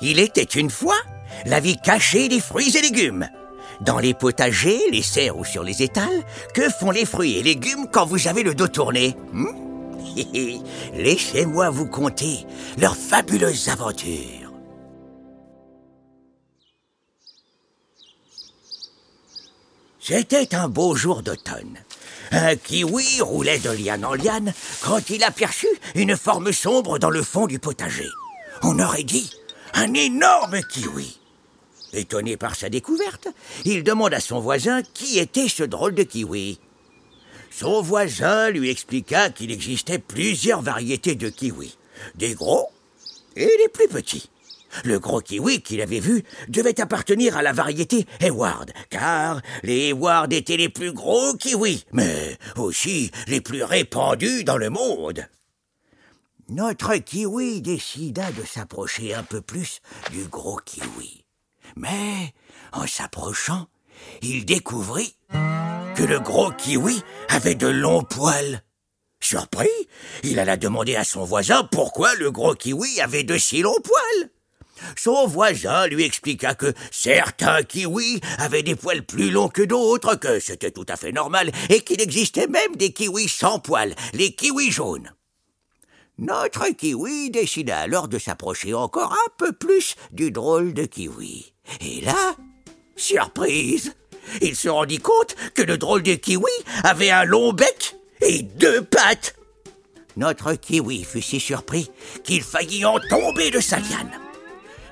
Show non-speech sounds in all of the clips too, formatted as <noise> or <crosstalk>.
Il était une fois la vie cachée des fruits et légumes. Dans les potagers, les serres ou sur les étals, que font les fruits et légumes quand vous avez le dos tourné hmm? <laughs> Laissez-moi vous conter leurs fabuleuses aventures. C'était un beau jour d'automne. Un kiwi roulait de liane en liane quand il aperçut une forme sombre dans le fond du potager. On aurait dit un énorme kiwi. Étonné par sa découverte, il demande à son voisin qui était ce drôle de kiwi. Son voisin lui expliqua qu'il existait plusieurs variétés de kiwis, des gros et des plus petits. Le gros kiwi qu'il avait vu devait appartenir à la variété Hayward, car les Hayward étaient les plus gros kiwis, mais aussi les plus répandus dans le monde. Notre kiwi décida de s'approcher un peu plus du gros kiwi. Mais, en s'approchant, il découvrit que le gros kiwi avait de longs poils. Surpris, il alla demander à son voisin pourquoi le gros kiwi avait de si longs poils. Son voisin lui expliqua que certains kiwis avaient des poils plus longs que d'autres, que c'était tout à fait normal, et qu'il existait même des kiwis sans poils, les kiwis jaunes. Notre kiwi décida alors de s'approcher encore un peu plus du drôle de kiwi. Et là, surprise, il se rendit compte que le drôle de kiwi avait un long bec et deux pattes. Notre kiwi fut si surpris qu'il faillit en tomber de sa liane.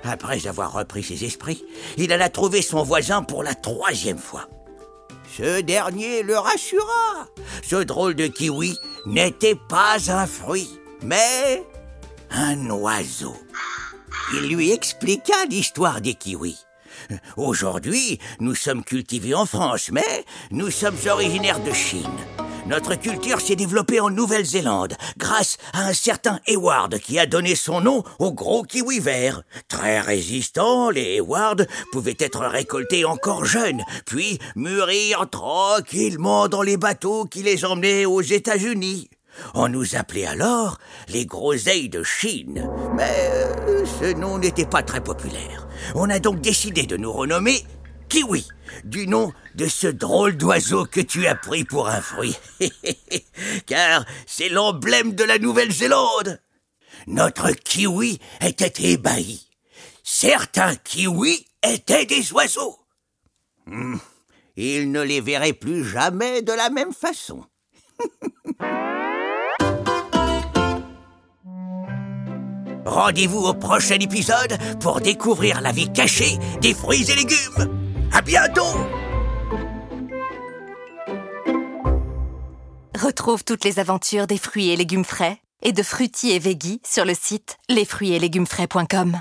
Après avoir repris ses esprits, il alla trouver son voisin pour la troisième fois. Ce dernier le rassura. Ce drôle de kiwi n'était pas un fruit, mais un oiseau. Il lui expliqua l'histoire des kiwis. Aujourd'hui, nous sommes cultivés en France, mais nous sommes originaires de Chine. Notre culture s'est développée en Nouvelle-Zélande grâce à un certain Hayward qui a donné son nom au gros kiwi vert. Très résistants, les Hayward pouvaient être récoltés encore jeunes, puis mûrir tranquillement dans les bateaux qui les emmenaient aux États-Unis. On nous appelait alors les groseilles de Chine, mais euh, ce nom n'était pas très populaire. On a donc décidé de nous renommer Kiwi, du nom de ce drôle d'oiseau que tu as pris pour un fruit. <laughs> Car c'est l'emblème de la Nouvelle-Zélande. Notre kiwi était ébahi. Certains kiwis étaient des oiseaux. Hmm, il ne les verrait plus jamais de la même façon. <laughs> Rendez-vous au prochain épisode pour découvrir la vie cachée des fruits et légumes. À bientôt! Retrouve toutes les aventures des fruits et légumes frais et de fruitiers et veggie sur le site lesfruitsetlegumesfrais.com.